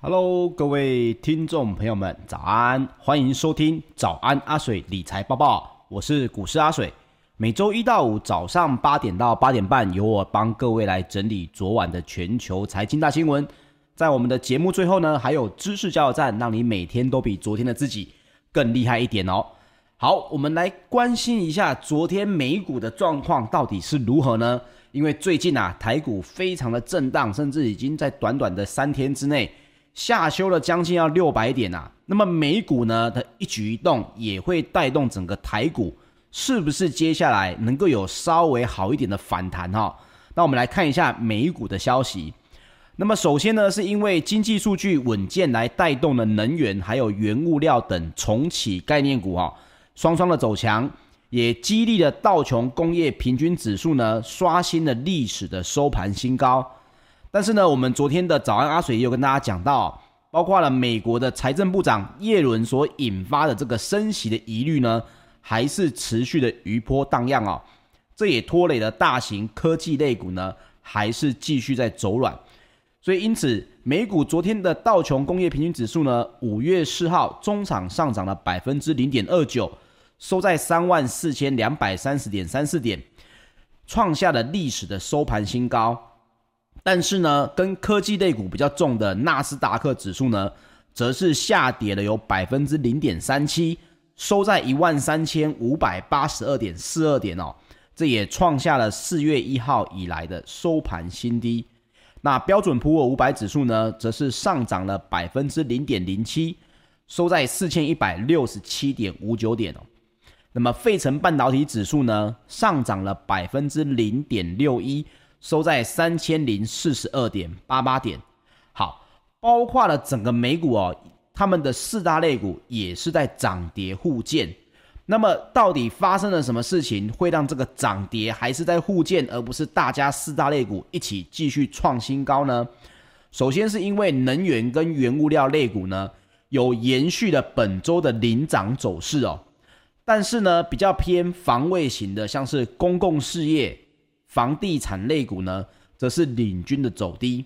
Hello，各位听众朋友们，早安！欢迎收听早安阿水理财报报，我是股市阿水。每周一到五早上八点到八点半，由我帮各位来整理昨晚的全球财经大新闻。在我们的节目最后呢，还有知识加油站，让你每天都比昨天的自己更厉害一点哦。好，我们来关心一下昨天美股的状况到底是如何呢？因为最近啊，台股非常的震荡，甚至已经在短短的三天之内。下修了将近要六百点啊，那么美股呢的一举一动也会带动整个台股，是不是接下来能够有稍微好一点的反弹哈？那我们来看一下美股的消息。那么首先呢，是因为经济数据稳健来带动了能源还有原物料等重启概念股哈，双双的走强，也激励了道琼工业平均指数呢刷新了历史的收盘新高。但是呢，我们昨天的早安阿水也有跟大家讲到，包括了美国的财政部长耶伦所引发的这个升息的疑虑呢，还是持续的余波荡漾哦。这也拖累了大型科技类股呢，还是继续在走软。所以因此，美股昨天的道琼工业平均指数呢，五月四号中场上涨了百分之零点二九，收在三万四千两百三十点三四点，创下了历史的收盘新高。但是呢，跟科技类股比较重的纳斯达克指数呢，则是下跌了有百分之零点三七，收在一万三千五百八十二点四二点哦，这也创下了四月一号以来的收盘新低。那标准普尔五百指数呢，则是上涨了百分之零点零七，收在四千一百六十七点五九点哦。那么费城半导体指数呢，上涨了百分之零点六一。收在三千零四十二点八八点，好，包括了整个美股哦，他们的四大类股也是在涨跌互见。那么，到底发生了什么事情，会让这个涨跌还是在互见，而不是大家四大类股一起继续创新高呢？首先是因为能源跟原物料类股呢，有延续了本周的领涨走势哦，但是呢，比较偏防卫型的，像是公共事业。房地产类股呢，则是领军的走低。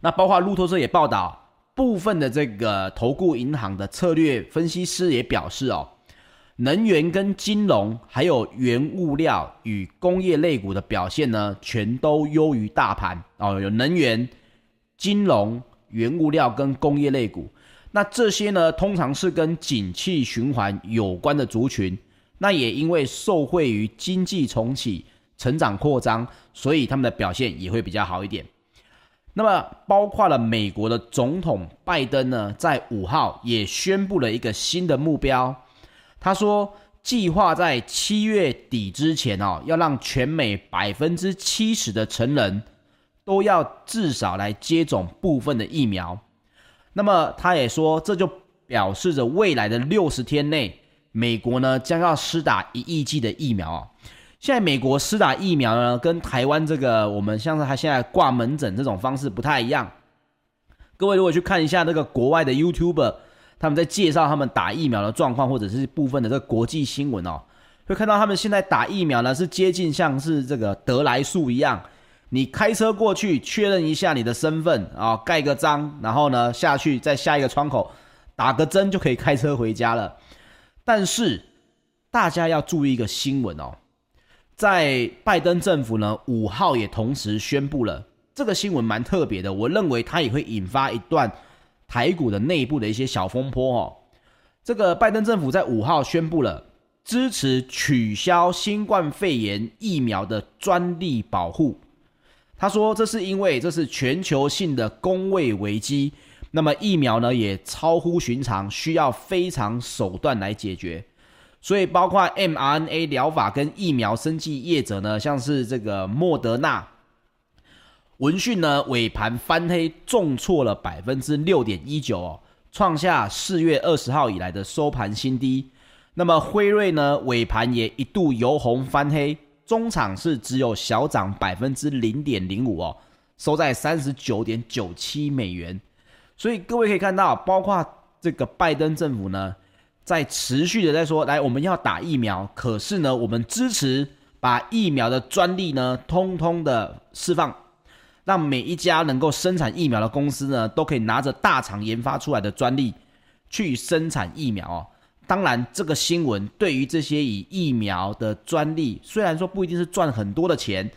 那包括路透社也报道，部分的这个投顾银行的策略分析师也表示哦，能源跟金融还有原物料与工业类股的表现呢，全都优于大盘哦。有能源、金融、原物料跟工业类股，那这些呢，通常是跟景气循环有关的族群。那也因为受惠于经济重启。成长扩张，所以他们的表现也会比较好一点。那么，包括了美国的总统拜登呢，在五号也宣布了一个新的目标。他说，计划在七月底之前哦，要让全美百分之七十的成人都要至少来接种部分的疫苗。那么，他也说，这就表示着未来的六十天内，美国呢将要施打一亿剂的疫苗哦。现在美国施打疫苗呢，跟台湾这个我们像是他现在挂门诊这种方式不太一样。各位如果去看一下那个国外的 YouTuber，他们在介绍他们打疫苗的状况，或者是部分的这个国际新闻哦，会看到他们现在打疫苗呢是接近像是这个得来速一样，你开车过去确认一下你的身份啊，盖个章，然后呢下去在下一个窗口打个针就可以开车回家了。但是大家要注意一个新闻哦。在拜登政府呢，五号也同时宣布了这个新闻，蛮特别的。我认为它也会引发一段台股的内部的一些小风波哦。这个拜登政府在五号宣布了支持取消新冠肺炎疫苗的专利保护。他说，这是因为这是全球性的公卫危机，那么疫苗呢也超乎寻常，需要非常手段来解决。所以，包括 mRNA 疗法跟疫苗生技业者呢，像是这个莫德纳，闻讯呢尾盘翻黑，重挫了百分之六点一九哦，创下四月二十号以来的收盘新低。那么辉瑞呢尾盘也一度由红翻黑，中场是只有小涨百分之零点零五哦，收在三十九点九七美元。所以各位可以看到，包括这个拜登政府呢。在持续的在说，来，我们要打疫苗，可是呢，我们支持把疫苗的专利呢，通通的释放。让每一家能够生产疫苗的公司呢，都可以拿着大厂研发出来的专利去生产疫苗哦。当然，这个新闻对于这些以疫苗的专利，虽然说不一定是赚很多的钱，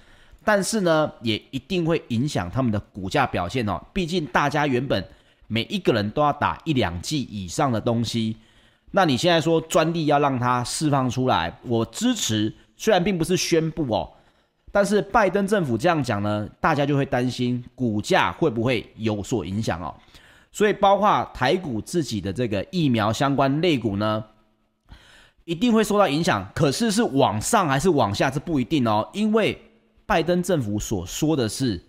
但是呢，也一定会影响他们的股价表现哦。毕竟大家原本每一个人都要打一两剂以上的东西，那你现在说专利要让它释放出来，我支持。虽然并不是宣布哦，但是拜登政府这样讲呢，大家就会担心股价会不会有所影响哦。所以，包括台股自己的这个疫苗相关类股呢，一定会受到影响。可是是往上还是往下，这不一定哦。因为拜登政府所说的是，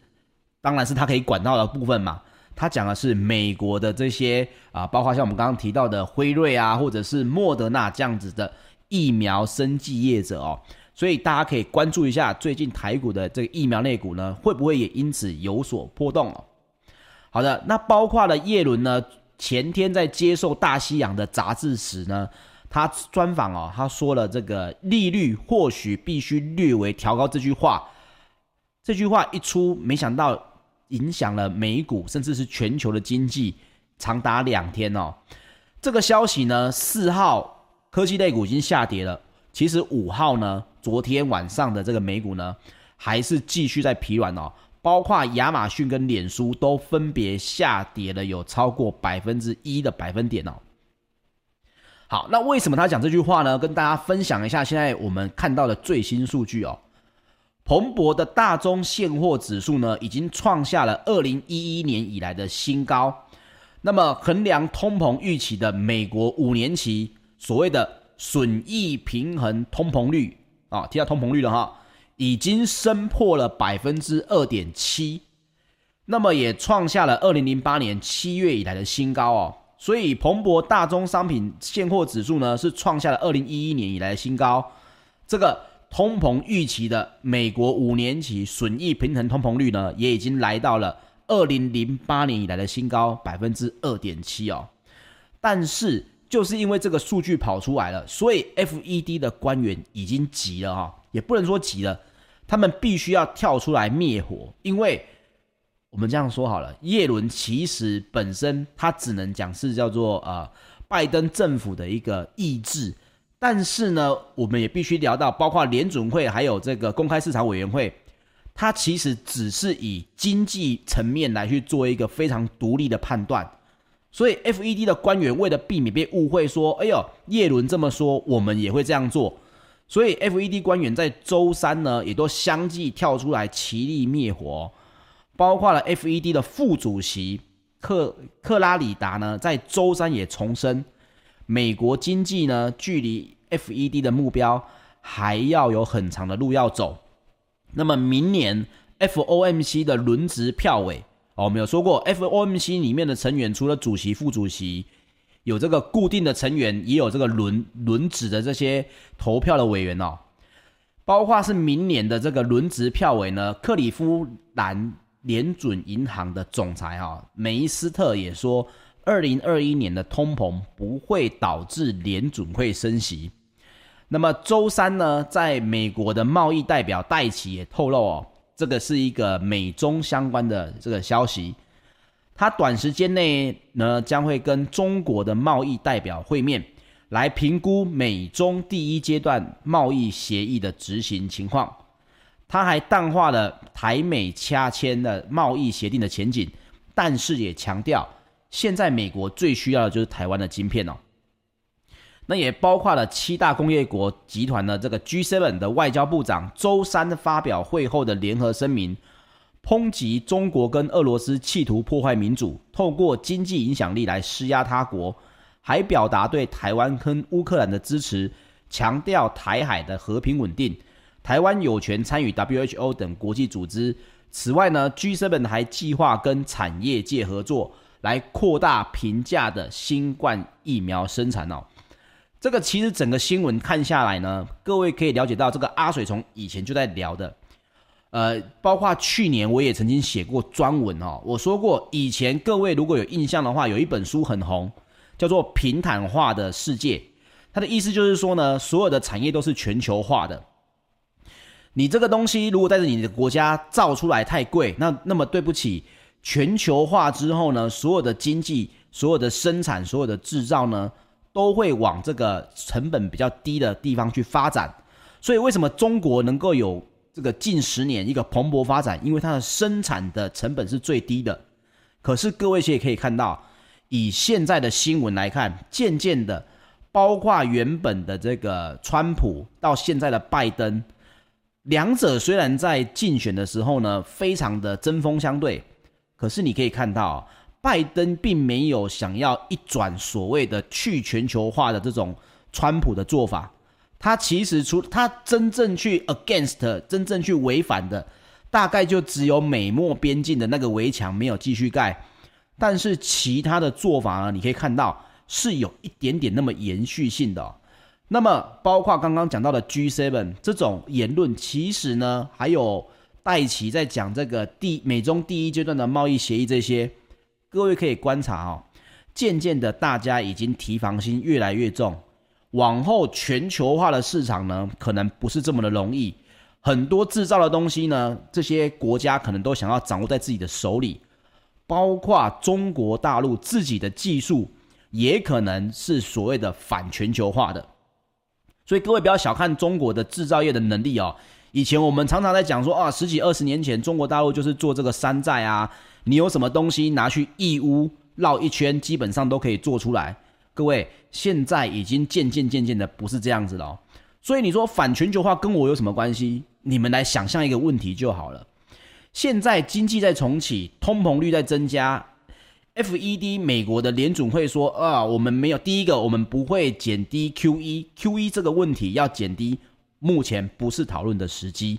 当然是他可以管到的部分嘛。他讲的是美国的这些啊，包括像我们刚刚提到的辉瑞啊，或者是莫德纳这样子的疫苗生技业者哦。所以大家可以关注一下最近台股的这个疫苗类股呢，会不会也因此有所波动哦？好的，那包括了叶伦呢，前天在接受大西洋的杂志时呢，他专访哦，他说了这个利率或许必须略微调高这句话，这句话一出，没想到影响了美股，甚至是全球的经济，长达两天哦。这个消息呢，四号科技类股已经下跌了，其实五号呢，昨天晚上的这个美股呢，还是继续在疲软哦。包括亚马逊跟脸书都分别下跌了有超过百分之一的百分点哦。好，那为什么他讲这句话呢？跟大家分享一下现在我们看到的最新数据哦。彭博的大宗现货指数呢，已经创下了二零一一年以来的新高。那么衡量通膨预期的美国五年期所谓的损益平衡通膨率啊，提到通膨率了哈。已经升破了百分之二点七，那么也创下了二零零八年七月以来的新高哦。所以彭博大宗商品现货指数呢，是创下了二零一一年以来的新高。这个通膨预期的美国五年期损益平衡通膨率呢，也已经来到了二零零八年以来的新高百分之二点七哦。但是就是因为这个数据跑出来了，所以 FED 的官员已经急了哈、也不能说急了。他们必须要跳出来灭火，因为我们这样说好了，耶伦其实本身他只能讲是叫做呃拜登政府的一个意志，但是呢，我们也必须聊到，包括联准会还有这个公开市场委员会，它其实只是以经济层面来去做一个非常独立的判断，所以 FED 的官员为了避免被误会说，哎呦，叶伦这么说，我们也会这样做。所以，FED 官员在周三呢，也都相继跳出来齐力灭火，包括了 FED 的副主席克克拉里达呢，在周三也重申，美国经济呢，距离 FED 的目标还要有很长的路要走。那么，明年 FOMC 的轮值票委，哦，我们有说过，FOMC 里面的成员除了主席、副主席。有这个固定的成员，也有这个轮轮值的这些投票的委员哦，包括是明年的这个轮值票委呢，克里夫兰联准银行的总裁哈、哦、梅斯特也说，二零二一年的通膨不会导致联准会升息。那么周三呢，在美国的贸易代表戴琪也透露哦，这个是一个美中相关的这个消息。他短时间内呢，将会跟中国的贸易代表会面，来评估美中第一阶段贸易协议的执行情况。他还淡化了台美洽签的贸易协定的前景，但是也强调，现在美国最需要的就是台湾的晶片哦。那也包括了七大工业国集团的这个 G7 的外交部长周三发表会后的联合声明。抨击中国跟俄罗斯企图破坏民主，透过经济影响力来施压他国，还表达对台湾跟乌克兰的支持，强调台海的和平稳定，台湾有权参与 WHO 等国际组织。此外呢，G7 还计划跟产业界合作，来扩大平价的新冠疫苗生产哦。这个其实整个新闻看下来呢，各位可以了解到，这个阿水从以前就在聊的。呃，包括去年我也曾经写过专文哦。我说过，以前各位如果有印象的话，有一本书很红，叫做《平坦化的世界》。它的意思就是说呢，所有的产业都是全球化的。你这个东西如果在你的国家造出来太贵，那那么对不起，全球化之后呢，所有的经济、所有的生产、所有的制造呢，都会往这个成本比较低的地方去发展。所以为什么中国能够有这个近十年一个蓬勃发展？因为它的生产的成本是最低的。可是各位其实也可以看到，以现在的新闻来看，渐渐的，包括原本的这个川普到现在的拜登。两者虽然在竞选的时候呢，非常的针锋相对，可是你可以看到，拜登并没有想要一转所谓的去全球化的这种川普的做法。他其实除他真正去 against，真正去违反的，大概就只有美墨边境的那个围墙没有继续盖，但是其他的做法呢，你可以看到是有一点点那么延续性的。那么，包括刚刚讲到的 G7 这种言论，其实呢，还有戴琪在讲这个第美中第一阶段的贸易协议这些，各位可以观察哦，渐渐的大家已经提防心越来越重，往后全球化的市场呢，可能不是这么的容易，很多制造的东西呢，这些国家可能都想要掌握在自己的手里，包括中国大陆自己的技术，也可能是所谓的反全球化的。所以各位不要小看中国的制造业的能力哦。以前我们常常在讲说啊，十几二十年前中国大陆就是做这个山寨啊，你有什么东西拿去义乌绕一圈，基本上都可以做出来。各位现在已经渐渐渐渐的不是这样子了。所以你说反全球化跟我有什么关系？你们来想象一个问题就好了。现在经济在重启，通膨率在增加。FED 美国的联准会说啊，我们没有第一个，我们不会减低 QE，QE 这个问题要减低，目前不是讨论的时机。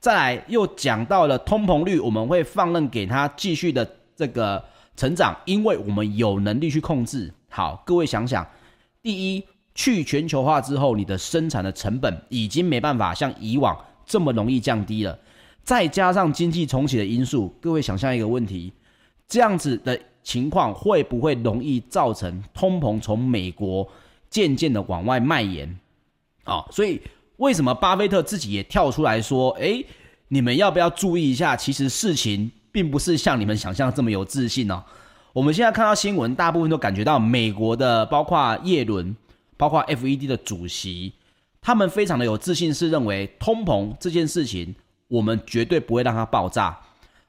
再来又讲到了通膨率，我们会放任给它继续的这个成长，因为我们有能力去控制。好，各位想想，第一，去全球化之后，你的生产的成本已经没办法像以往这么容易降低了，再加上经济重启的因素，各位想象一个问题。这样子的情况会不会容易造成通膨从美国渐渐的往外蔓延？啊、所以为什么巴菲特自己也跳出来说：“诶，你们要不要注意一下？其实事情并不是像你们想象这么有自信哦。”我们现在看到新闻，大部分都感觉到美国的，包括叶伦，包括 FED 的主席，他们非常的有自信，是认为通膨这件事情，我们绝对不会让它爆炸。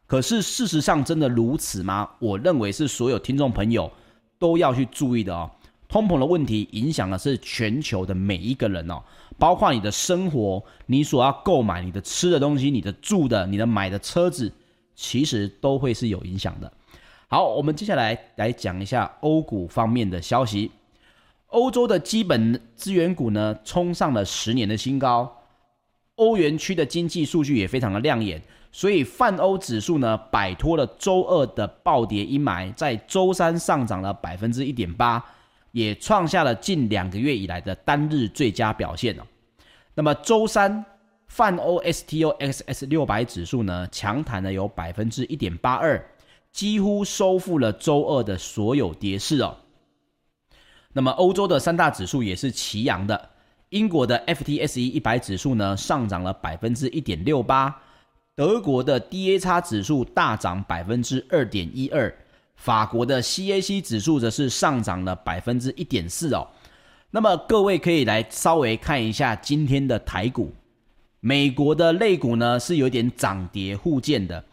可是事实上真的如此吗？我认为是所有听众朋友都要去注意的哦。通膨的问题影响的是全球的每一个人哦，包括你的生活，你所要购买你的吃的东西，你的住的，你的买的车子，其实都会是有影响的。好，我们接下来来讲一下欧股方面的消息。欧洲的基本资源股呢，冲上了十年的新高，欧元区的经济数据也非常的亮眼。所以泛欧指数呢，摆脱了周二的暴跌阴霾，在周三上涨了百分之一点八，也创下了近两个月以来的单日最佳表现哦。那么周三泛欧 STOXX 六百指数呢，强弹了有百分之一点八二，几乎收复了周二的所有跌势哦。那么欧洲的三大指数也是齐扬的，英国的 FTSE 一百指数呢，上涨了百分之一点六八。德国的 DAX 指数大涨百分之二点一二，法国的 CAC 指数则是上涨了百分之一点四哦。那么各位可以来稍微看一下今天的台股，美国的类股呢是有点涨跌互见的，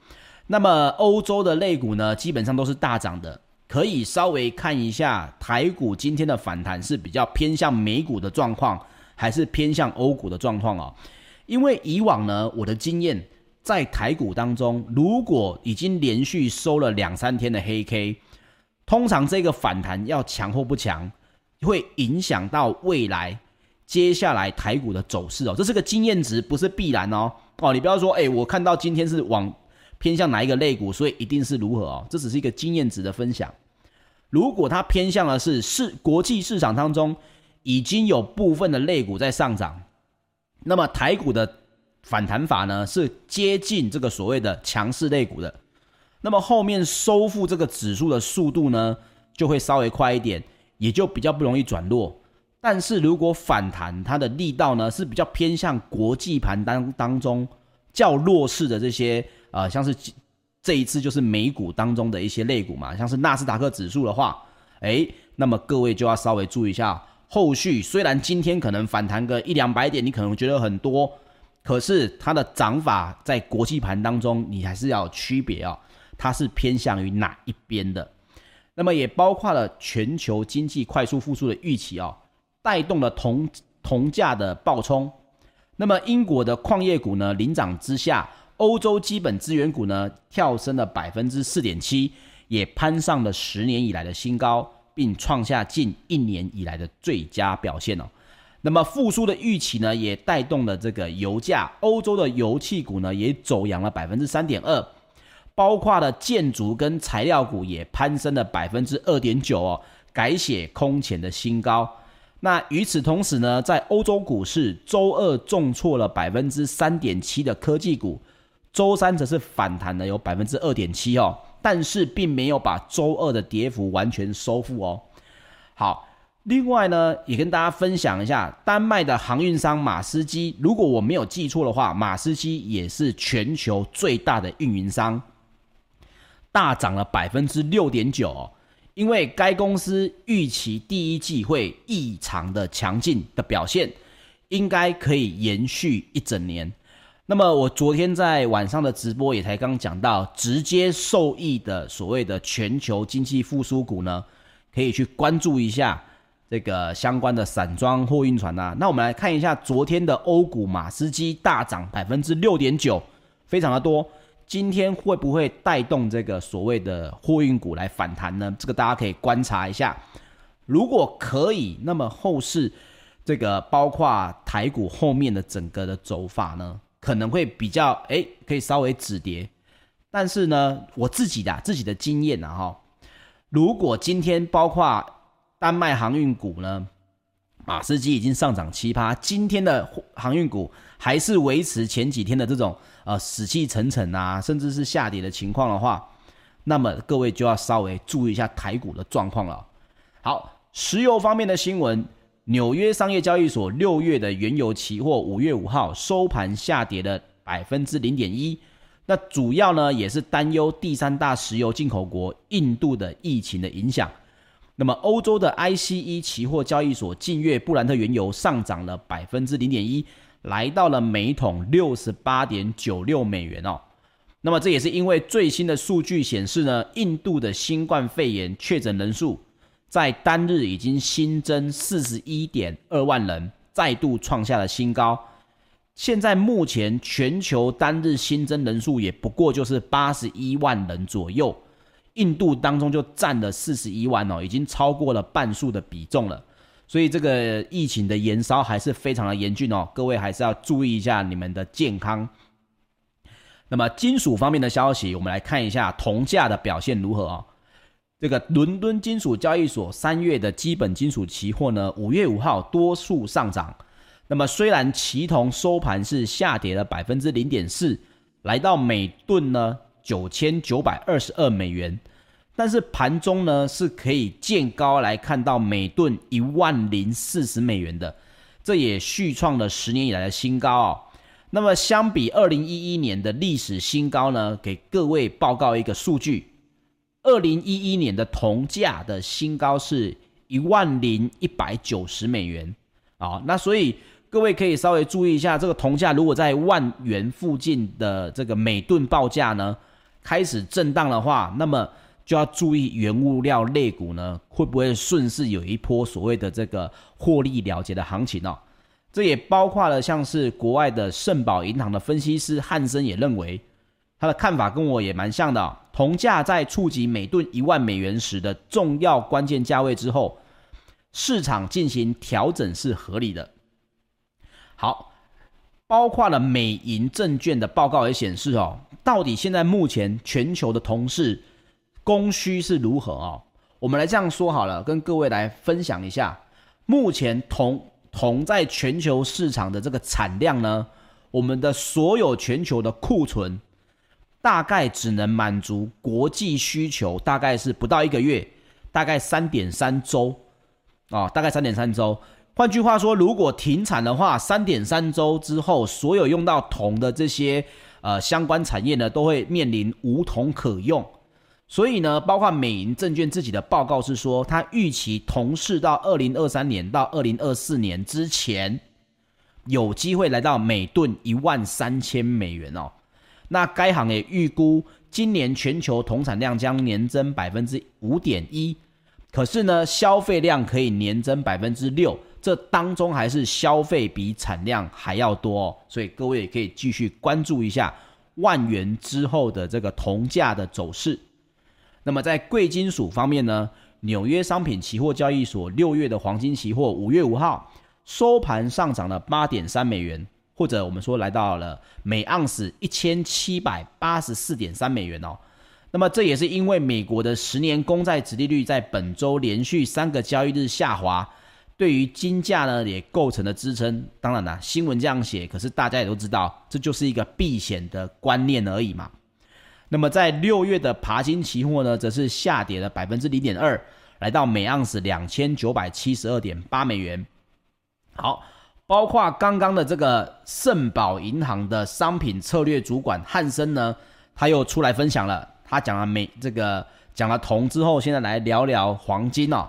那么欧洲的类股呢基本上都是大涨的，可以稍微看一下台股今天的反弹是比较偏向美股的状况，还是偏向欧股的状况哦？因为以往呢，我的经验。在台股当中，如果已经连续收了两三天的黑 K，通常这个反弹要强或不强，会影响到未来接下来台股的走势哦。这是个经验值，不是必然哦。哦，你不要说，哎，我看到今天是往偏向哪一个类股，所以一定是如何哦。这只是一个经验值的分享。如果它偏向的是市国际市场当中已经有部分的类股在上涨，那么台股的。反弹法呢是接近这个所谓的强势类股的，那么后面收复这个指数的速度呢就会稍微快一点，也就比较不容易转弱。但是如果反弹它的力道呢是比较偏向国际盘当当中较弱势的这些呃，像是这一次就是美股当中的一些类股嘛，像是纳斯达克指数的话，诶，那么各位就要稍微注意一下，后续虽然今天可能反弹个一两百点，你可能觉得很多，可是它的涨法在国际盘当中，你还是要区别哦，它是偏向于哪一边的？那么也包括了全球经济快速复苏的预期哦，带动了铜铜价的暴冲。那么英国的矿业股呢领涨之下，欧洲基本资源股呢跳升了百分之四点七，也攀上了十年以来的新高，并创下近一年以来的最佳表现哦。那么复苏的预期呢，也带动了这个油价，欧洲的油气股呢也走扬了百分之三点二。包括了建筑跟材料股也攀升了百分之二点九哦，改写空前的新高。那与此同时呢，在欧洲股市周二重挫了百分之三点七的科技股，周三则是反弹了有百分之二点七哦，但是并没有把周二的跌幅完全收复哦。好，另外呢，也跟大家分享一下丹麦的航运商马斯基，如果我没有记错的话，马斯基也是全球最大的运营商。大涨了百分之六点九，因为该公司预期第一季会异常的强劲的表现，应该可以延续一整年。那么我昨天在晚上的直播也才刚讲到，直接受益的所谓的全球经济复苏股呢，可以去关注一下这个相关的散装货运船呐。那我们来看一下昨天的欧股马斯基大涨百分之六点九，非常的多。今天会不会带动这个所谓的货运股来反弹呢？这个大家可以观察一下。如果可以，那么后市这个包括台股后面的整个的走法呢，可能会比较诶，可以稍微止跌。但是呢，我自己的自己的经验啊哈，如果今天包括丹麦航运股呢，马士基已经上涨七趴，今天的航运股还是维持前几天的这种。呃，死气沉沉啊，甚至是下跌的情况的话，那么各位就要稍微注意一下台股的状况了。好，石油方面的新闻，纽约商业交易所六月的原油期货五月五号收盘下跌了百分之零点一，那主要呢也是担忧第三大石油进口国印度的疫情的影响。那么欧洲的 ICE 期货交易所近月布兰特原油上涨了百分之零点一。来到了每桶六十八点九六美元哦，那么这也是因为最新的数据显示呢，印度的新冠肺炎确诊人数在单日已经新增四十一点二万人，再度创下了新高。现在目前全球单日新增人数也不过就是八十一万人左右，印度当中就占了四十一万哦，已经超过了半数的比重了。所以这个疫情的延烧还是非常的严峻哦，各位还是要注意一下你们的健康。那么金属方面的消息，我们来看一下铜价的表现如何啊？这个伦敦金属交易所三月的基本金属期货呢，五月五号多数上涨。那么虽然期铜收盘是下跌了百分之零点四，来到每吨呢九千九百二十二美元。但是盘中呢是可以见高来看到每吨一万零四十美元的，这也续创了十年以来的新高哦。那么相比二零一一年的历史新高呢，给各位报告一个数据：二零一一年的铜价的新高是一万零一百九十美元啊。那所以各位可以稍微注意一下，这个铜价如果在万元附近的这个每吨报价呢开始震荡的话，那么。就要注意原物料类股呢，会不会顺势有一波所谓的这个获利了结的行情哦？这也包括了像是国外的圣保银行的分析师汉森也认为，他的看法跟我也蛮像的哦。铜价在触及每吨一万美元时的重要关键价位之后，市场进行调整是合理的。好，包括了美银证券的报告也显示哦，到底现在目前全球的铜市。供需是如何啊、哦？我们来这样说好了，跟各位来分享一下，目前铜铜在全球市场的这个产量呢，我们的所有全球的库存大概只能满足国际需求，大概是不到一个月，大概三点三周啊，大概三点三周。换句话说，如果停产的话，三点三周之后，所有用到铜的这些呃相关产业呢，都会面临无铜可用。所以呢，包括美银证券自己的报告是说，它预期铜市到二零二三年到二零二四年之前，有机会来到每吨一万三千美元哦。那该行也预估，今年全球铜产量将年增百分之五点一，可是呢，消费量可以年增百分之六，这当中还是消费比产量还要多哦。所以各位也可以继续关注一下万元之后的这个铜价的走势。那么在贵金属方面呢，纽约商品期货交易所六月的黄金期货五月五号收盘上涨了八点三美元，或者我们说来到了每盎司一千七百八十四点三美元哦。那么这也是因为美国的十年公债殖利率在本周连续三个交易日下滑，对于金价呢也构成了支撑。当然啦，新闻这样写，可是大家也都知道，这就是一个避险的观念而已嘛。那么在六月的爬金期货呢，则是下跌了百分之零点二，来到每盎司两千九百七十二点八美元。好，包括刚刚的这个盛宝银行的商品策略主管汉森呢，他又出来分享了。他讲了美这个讲了铜之后，现在来聊聊黄金哦。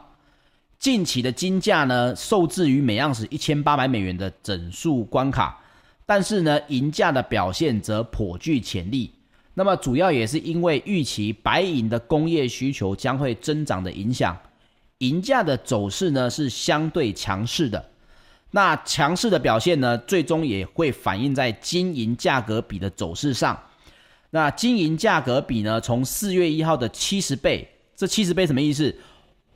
近期的金价呢，受制于每盎司一千八百美元的整数关卡，但是呢，银价的表现则颇具潜力。那么主要也是因为预期白银的工业需求将会增长的影响，银价的走势呢是相对强势的。那强势的表现呢，最终也会反映在金银价格比的走势上。那金银价格比呢，从四月一号的七十倍，这七十倍什么意思？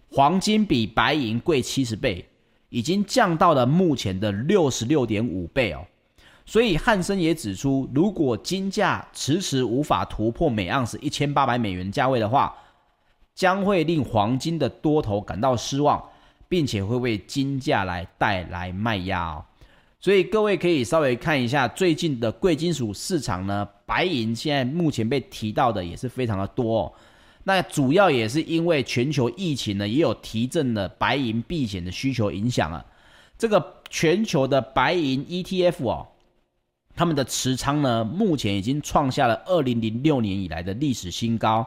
黄金比白银贵七十倍，已经降到了目前的六十六点五倍哦。所以汉森也指出，如果金价迟迟无法突破每盎司一千八百美元价位的话，将会令黄金的多头感到失望，并且会为金价来带来卖压哦。所以各位可以稍微看一下最近的贵金属市场呢，白银现在目前被提到的也是非常的多哦。那主要也是因为全球疫情呢，也有提振了白银避险的需求影响啊。这个全球的白银 ETF 哦。他们的持仓呢，目前已经创下了二零零六年以来的历史新高。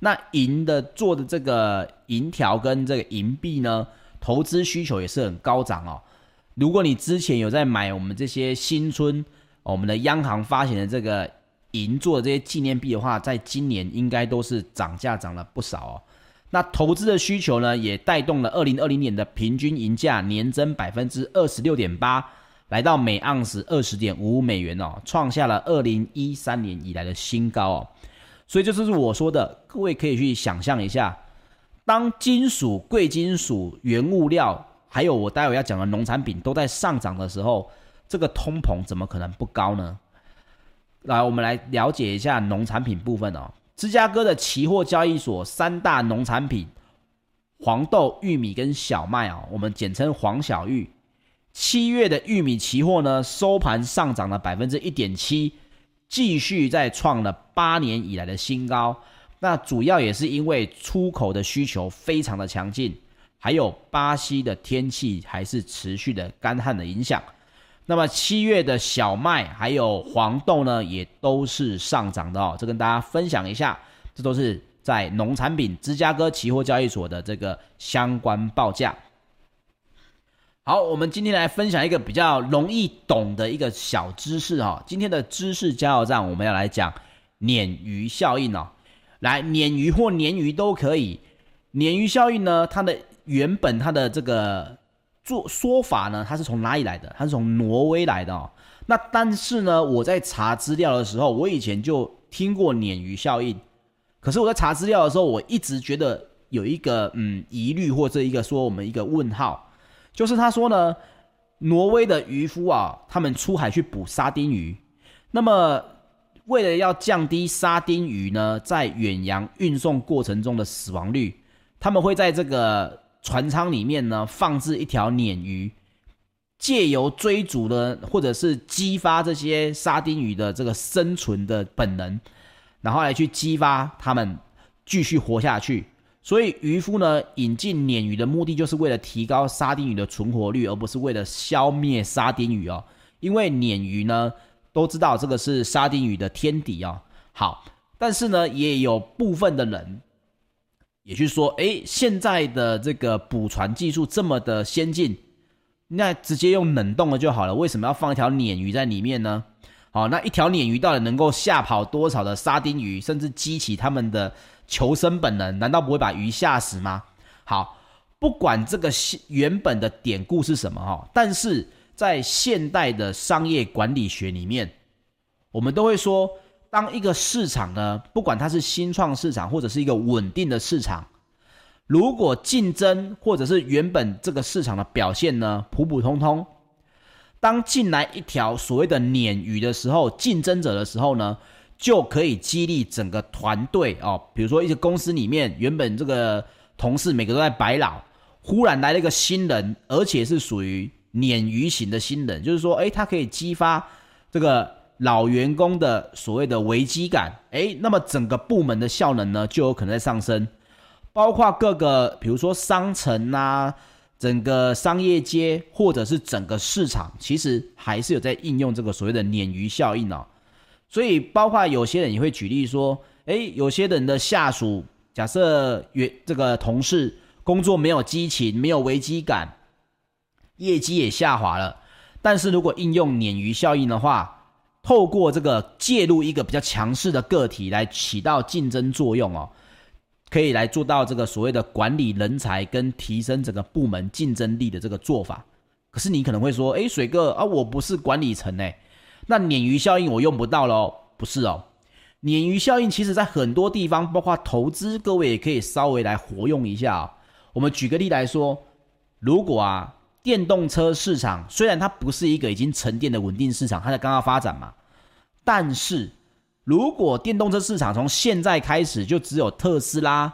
那银的做的这个银条跟这个银币呢，投资需求也是很高涨哦。如果你之前有在买我们这些新春我们的央行发行的这个银做的这些纪念币的话，在今年应该都是涨价涨了不少哦。那投资的需求呢，也带动了二零二零年的平均银价年增百分之二十六点八。来到每盎司二十点五五美元哦，创下了二零一三年以来的新高哦。所以这就是我说的，各位可以去想象一下，当金属、贵金属、原物料，还有我待会要讲的农产品都在上涨的时候，这个通膨怎么可能不高呢？来，我们来了解一下农产品部分哦。芝加哥的期货交易所三大农产品：黄豆、玉米跟小麦哦，我们简称黄小玉。七月的玉米期货呢，收盘上涨了百分之一点七，继续再创了八年以来的新高。那主要也是因为出口的需求非常的强劲，还有巴西的天气还是持续的干旱的影响。那么七月的小麦还有黄豆呢，也都是上涨的哦。这跟大家分享一下，这都是在农产品芝加哥期货交易所的这个相关报价。好，我们今天来分享一个比较容易懂的一个小知识哈。今天的知识加油站，我们要来讲鲶鱼效应哦。来，鲶鱼或鲶鱼都可以。鲶鱼效应呢，它的原本它的这个做说法呢，它是从哪里来的？它是从挪威来的哦。那但是呢，我在查资料的时候，我以前就听过鲶鱼效应，可是我在查资料的时候，我一直觉得有一个嗯疑虑或者一个说我们一个问号。就是他说呢，挪威的渔夫啊，他们出海去捕沙丁鱼，那么为了要降低沙丁鱼呢在远洋运送过程中的死亡率，他们会在这个船舱里面呢放置一条鲶鱼，借由追逐的或者是激发这些沙丁鱼的这个生存的本能，然后来去激发他们继续活下去。所以渔夫呢引进鲶鱼的目的就是为了提高沙丁鱼的存活率，而不是为了消灭沙丁鱼哦。因为鲶鱼呢都知道这个是沙丁鱼的天敌哦。好，但是呢也有部分的人也去说，诶，现在的这个捕船技术这么的先进，那直接用冷冻的就好了，为什么要放一条鲶鱼在里面呢？好，那一条鲶鱼到底能够吓跑多少的沙丁鱼，甚至激起他们的求生本能？难道不会把鱼吓死吗？好，不管这个原本的典故是什么哈，但是在现代的商业管理学里面，我们都会说，当一个市场呢，不管它是新创市场或者是一个稳定的市场，如果竞争或者是原本这个市场的表现呢，普普通通。当进来一条所谓的鲶鱼的时候，竞争者的时候呢，就可以激励整个团队哦。比如说一些公司里面，原本这个同事每个都在摆老，忽然来了一个新人，而且是属于鲶鱼型的新人，就是说，诶，他可以激发这个老员工的所谓的危机感，诶，那么整个部门的效能呢，就有可能在上升，包括各个，比如说商城啊。整个商业街或者是整个市场，其实还是有在应用这个所谓的鲶鱼效应哦。所以，包括有些人也会举例说，诶，有些人的下属，假设原这个同事工作没有激情，没有危机感，业绩也下滑了。但是如果应用鲶鱼效应的话，透过这个介入一个比较强势的个体来起到竞争作用哦。可以来做到这个所谓的管理人才跟提升整个部门竞争力的这个做法。可是你可能会说，诶，水哥啊，我不是管理层诶，那鲶鱼效应我用不到喽？不是哦，鲶鱼效应其实在很多地方，包括投资，各位也可以稍微来活用一下哦。我们举个例来说，如果啊，电动车市场虽然它不是一个已经沉淀的稳定市场，它在刚刚发展嘛，但是。如果电动车市场从现在开始就只有特斯拉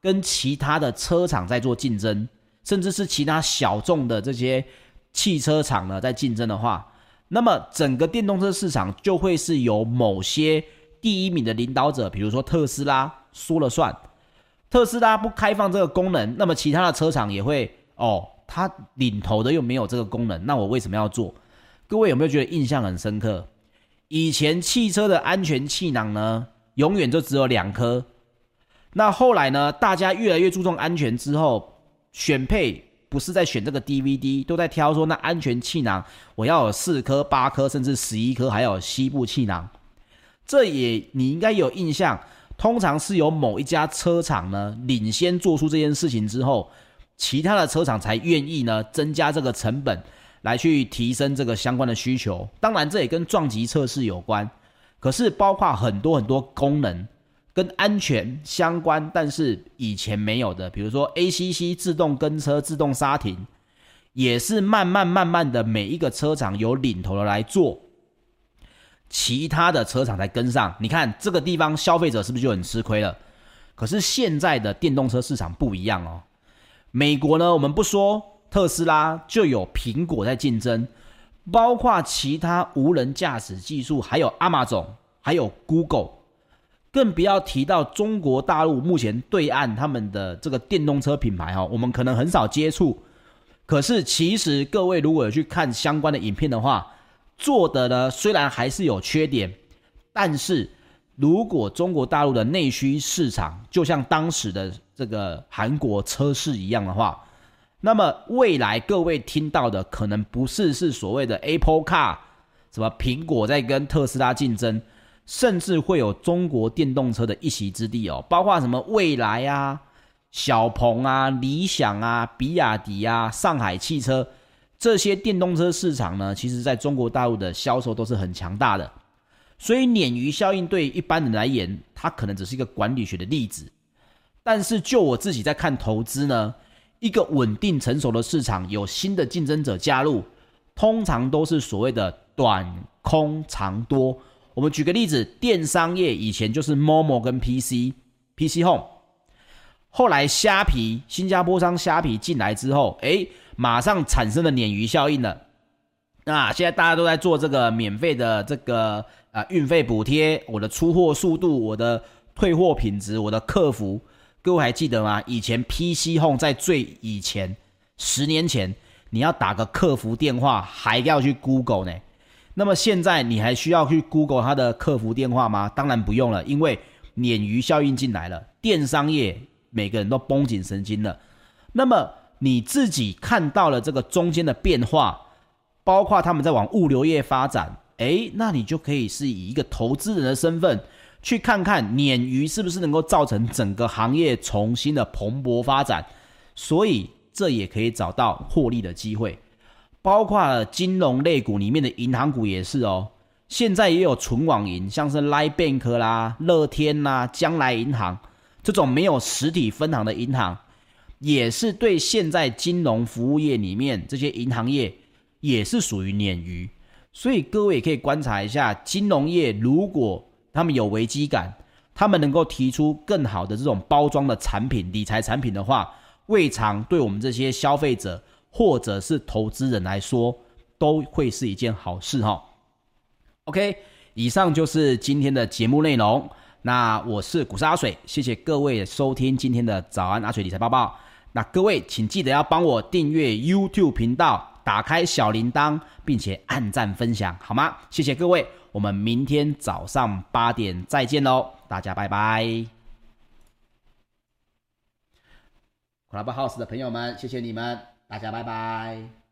跟其他的车厂在做竞争，甚至是其他小众的这些汽车厂呢在竞争的话，那么整个电动车市场就会是由某些第一名的领导者，比如说特斯拉说了算。特斯拉不开放这个功能，那么其他的车厂也会哦，它领头的又没有这个功能，那我为什么要做？各位有没有觉得印象很深刻？以前汽车的安全气囊呢，永远就只有两颗。那后来呢，大家越来越注重安全之后，选配不是在选这个 DVD，都在挑说那安全气囊我要有四颗、八颗，甚至十一颗，还有膝部气囊。这也你应该有印象，通常是由某一家车厂呢领先做出这件事情之后，其他的车厂才愿意呢增加这个成本。来去提升这个相关的需求，当然这也跟撞击测试有关，可是包括很多很多功能跟安全相关，但是以前没有的，比如说 ACC 自动跟车、自动刹停，也是慢慢慢慢的每一个车厂有领头的来做，其他的车厂才跟上。你看这个地方消费者是不是就很吃亏了？可是现在的电动车市场不一样哦，美国呢，我们不说。特斯拉就有苹果在竞争，包括其他无人驾驶技术，还有 Amazon，还有 Google，更不要提到中国大陆目前对岸他们的这个电动车品牌哈，我们可能很少接触，可是其实各位如果有去看相关的影片的话，做的呢虽然还是有缺点，但是如果中国大陆的内需市场就像当时的这个韩国车市一样的话，那么未来各位听到的可能不是是所谓的 Apple Car，什么苹果在跟特斯拉竞争，甚至会有中国电动车的一席之地哦，包括什么蔚来啊、小鹏啊、理想啊、比亚迪啊、上海汽车这些电动车市场呢，其实在中国大陆的销售都是很强大的。所以鲶鱼效应对一般人来言，它可能只是一个管理学的例子，但是就我自己在看投资呢。一个稳定成熟的市场，有新的竞争者加入，通常都是所谓的短空长多。我们举个例子，电商业以前就是 Momo 跟 PC，PC Home，后来虾皮，新加坡商虾皮进来之后，诶，马上产生了鲶鱼效应了。那现在大家都在做这个免费的这个啊运费补贴，我的出货速度，我的退货品质，我的客服。各位还记得吗？以前 PC Home 在最以前十年前，你要打个客服电话还要去 Google 呢。那么现在你还需要去 Google 它的客服电话吗？当然不用了，因为鲶鱼效应进来了，电商业每个人都绷紧神经了。那么你自己看到了这个中间的变化，包括他们在往物流业发展，诶，那你就可以是以一个投资人的身份去看看鲶鱼是不是能够造成整个行业重新的蓬勃发展，所以这也可以找到获利的机会。包括金融类股里面的银行股也是哦，现在也有纯网银，像是 Line Bank 啦、乐天啦、将来银行这种没有实体分行的银行，也是对现在金融服务业里面这些银行业也是属于鲶鱼，所以各位也可以观察一下，金融业如果他们有危机感，他们能够提出更好的这种包装的产品、理财产品的话，未尝对我们这些消费者。或者是投资人来说，都会是一件好事哈。OK，以上就是今天的节目内容。那我是股市阿水，谢谢各位收听今天的早安阿水理财报报。那各位请记得要帮我订阅 YouTube 频道，打开小铃铛，并且按赞分享，好吗？谢谢各位，我们明天早上八点再见喽，大家拜拜。Clubhouse 的朋友们，谢谢你们。大家拜拜。